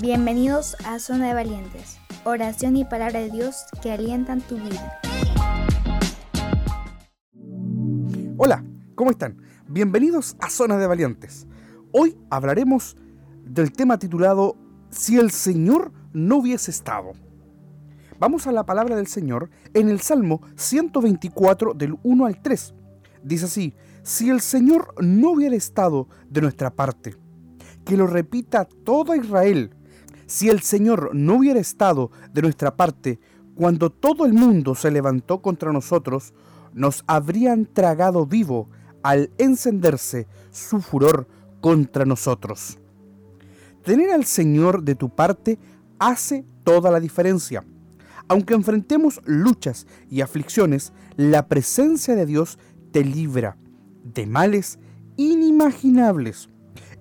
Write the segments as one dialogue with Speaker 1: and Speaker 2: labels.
Speaker 1: Bienvenidos a Zona de Valientes, oración y palabra de Dios que alientan tu vida.
Speaker 2: Hola, ¿cómo están? Bienvenidos a Zona de Valientes. Hoy hablaremos del tema titulado Si el Señor no hubiese estado. Vamos a la palabra del Señor en el Salmo 124 del 1 al 3. Dice así, si el Señor no hubiera estado de nuestra parte, que lo repita todo Israel, si el Señor no hubiera estado de nuestra parte cuando todo el mundo se levantó contra nosotros, nos habrían tragado vivo al encenderse su furor contra nosotros. Tener al Señor de tu parte hace toda la diferencia. Aunque enfrentemos luchas y aflicciones, la presencia de Dios te libra de males inimaginables.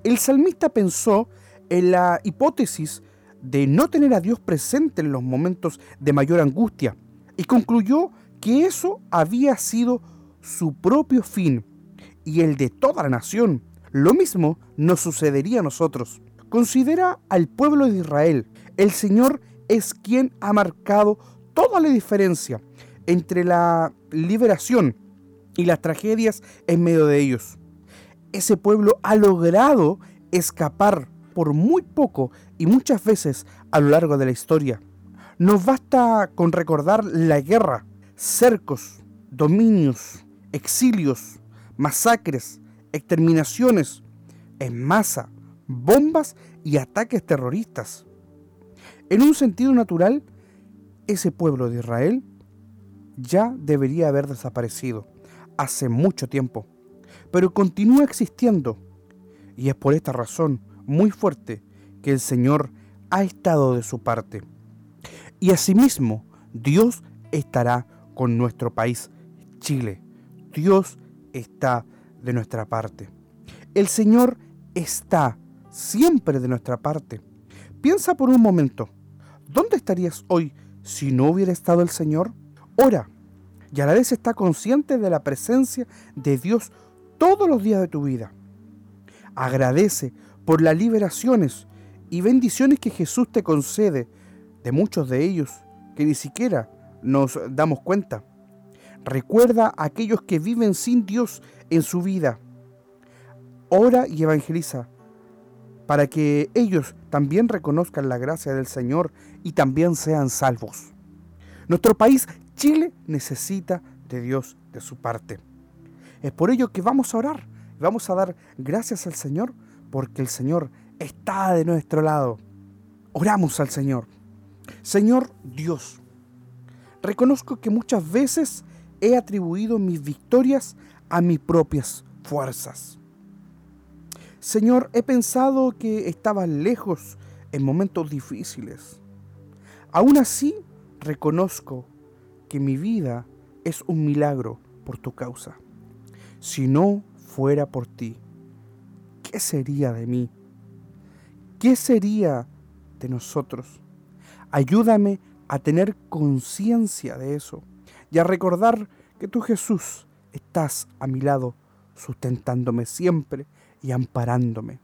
Speaker 2: El salmista pensó en la hipótesis de no tener a Dios presente en los momentos de mayor angustia y concluyó que eso había sido su propio fin y el de toda la nación. Lo mismo nos sucedería a nosotros. Considera al pueblo de Israel. El Señor es quien ha marcado toda la diferencia entre la liberación y las tragedias en medio de ellos. Ese pueblo ha logrado escapar por muy poco y muchas veces a lo largo de la historia. Nos basta con recordar la guerra, cercos, dominios, exilios, masacres, exterminaciones en masa, bombas y ataques terroristas. En un sentido natural, ese pueblo de Israel ya debería haber desaparecido hace mucho tiempo, pero continúa existiendo. Y es por esta razón muy fuerte que el Señor ha estado de su parte. Y asimismo, Dios estará con nuestro país, Chile. Dios está de nuestra parte. El Señor está siempre de nuestra parte. Piensa por un momento, ¿dónde estarías hoy si no hubiera estado el Señor? Ora y a la vez está consciente de la presencia de Dios todos los días de tu vida. Agradece por las liberaciones y bendiciones que Jesús te concede, de muchos de ellos que ni siquiera nos damos cuenta. Recuerda a aquellos que viven sin Dios en su vida. Ora y evangeliza para que ellos también reconozcan la gracia del Señor y también sean salvos. Nuestro país, Chile, necesita de Dios de su parte. Es por ello que vamos a orar, vamos a dar gracias al Señor, porque el Señor está de nuestro lado. Oramos al Señor. Señor Dios, reconozco que muchas veces he atribuido mis victorias a mis propias fuerzas. Señor, he pensado que estaba lejos en momentos difíciles. Aún así, reconozco que mi vida es un milagro por tu causa. Si no fuera por ti, ¿qué sería de mí? ¿Qué sería de nosotros? Ayúdame a tener conciencia de eso y a recordar que tú Jesús estás a mi lado, sustentándome siempre y amparándome.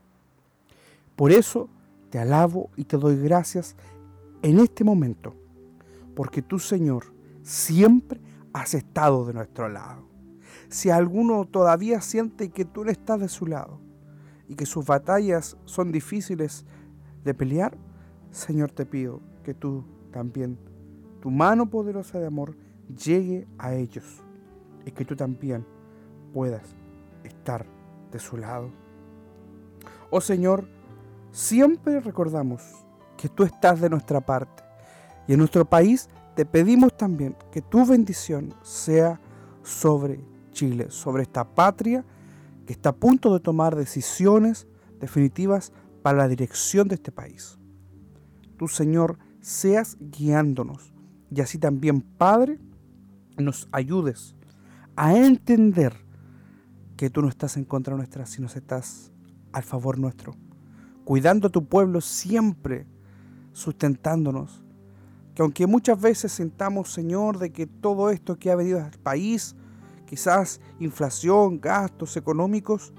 Speaker 2: Por eso te alabo y te doy gracias en este momento, porque tú Señor siempre has estado de nuestro lado. Si alguno todavía siente que tú no estás de su lado y que sus batallas son difíciles de pelear, Señor te pido que tú también, tu mano poderosa de amor, llegue a ellos y que tú también puedas estar de su lado. Oh Señor, siempre recordamos que tú estás de nuestra parte y en nuestro país te pedimos también que tu bendición sea sobre Chile, sobre esta patria que está a punto de tomar decisiones definitivas para la dirección de este país. Tu Señor seas guiándonos y así también, Padre, nos ayudes a entender que tú no estás en contra nuestra, sino estás al favor nuestro, cuidando a tu pueblo siempre, sustentándonos. Que aunque muchas veces sentamos, Señor, de que todo esto que ha venido al país, quizás inflación, gastos económicos,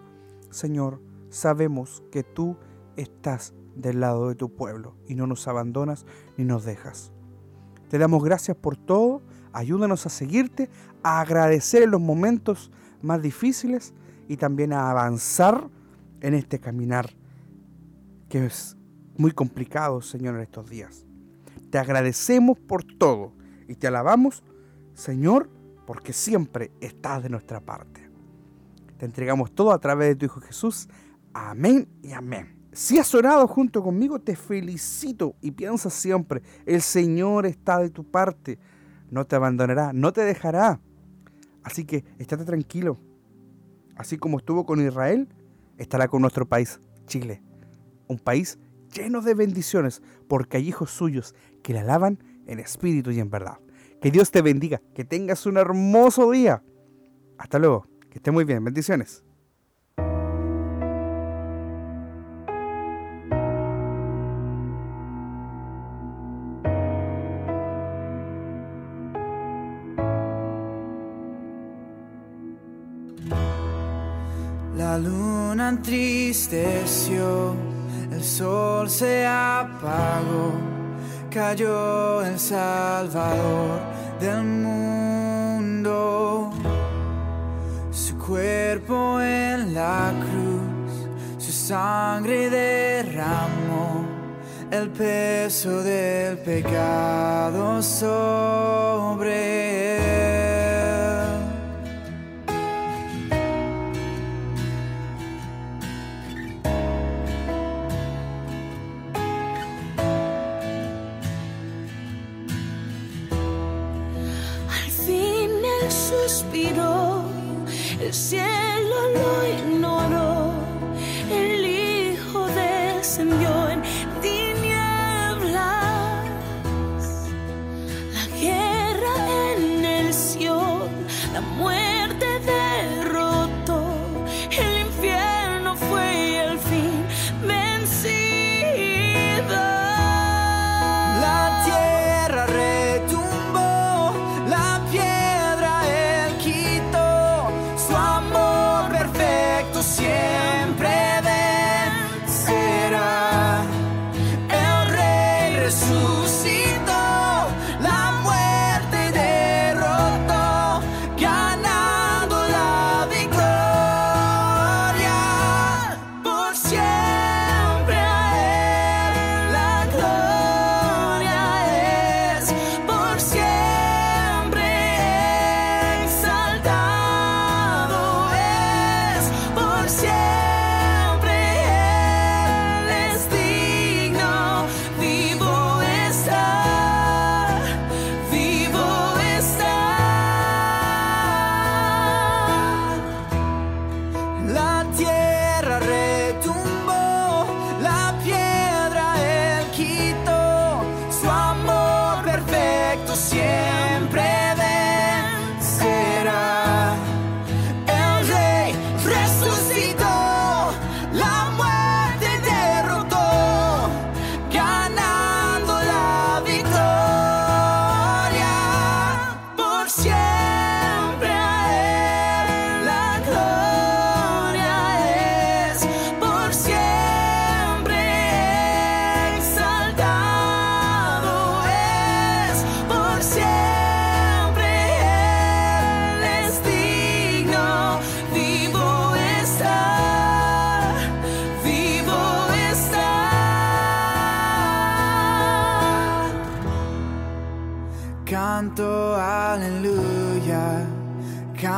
Speaker 2: Señor, sabemos que tú estás del lado de tu pueblo y no nos abandonas ni nos dejas. Te damos gracias por todo, ayúdanos a seguirte, a agradecer en los momentos más difíciles y también a avanzar en este caminar que es muy complicado, Señor, en estos días. Te agradecemos por todo y te alabamos, Señor, porque siempre estás de nuestra parte. Te entregamos todo a través de tu Hijo Jesús. Amén y amén. Si has orado junto conmigo, te felicito y piensa siempre, el Señor está de tu parte, no te abandonará, no te dejará. Así que estate tranquilo. Así como estuvo con Israel, estará con nuestro país, Chile. Un país lleno de bendiciones, porque hay hijos suyos que le alaban en espíritu y en verdad. Que Dios te bendiga, que tengas un hermoso día. Hasta luego, que esté muy bien, bendiciones.
Speaker 3: La luna entristeció, el sol se apagó, cayó el Salvador del mundo. Su cuerpo en la cruz, su sangre derramó el peso del pecado sobre
Speaker 4: suspiró, el cielo lo ignoró,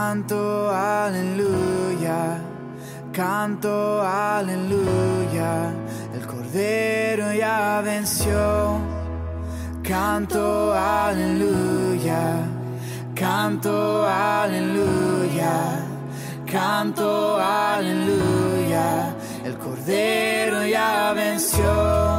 Speaker 3: canto aleluya, canto aleluya, el cordero ya venció. Canto aleluya, canto aleluya, canto aleluya, el cordero ya venció.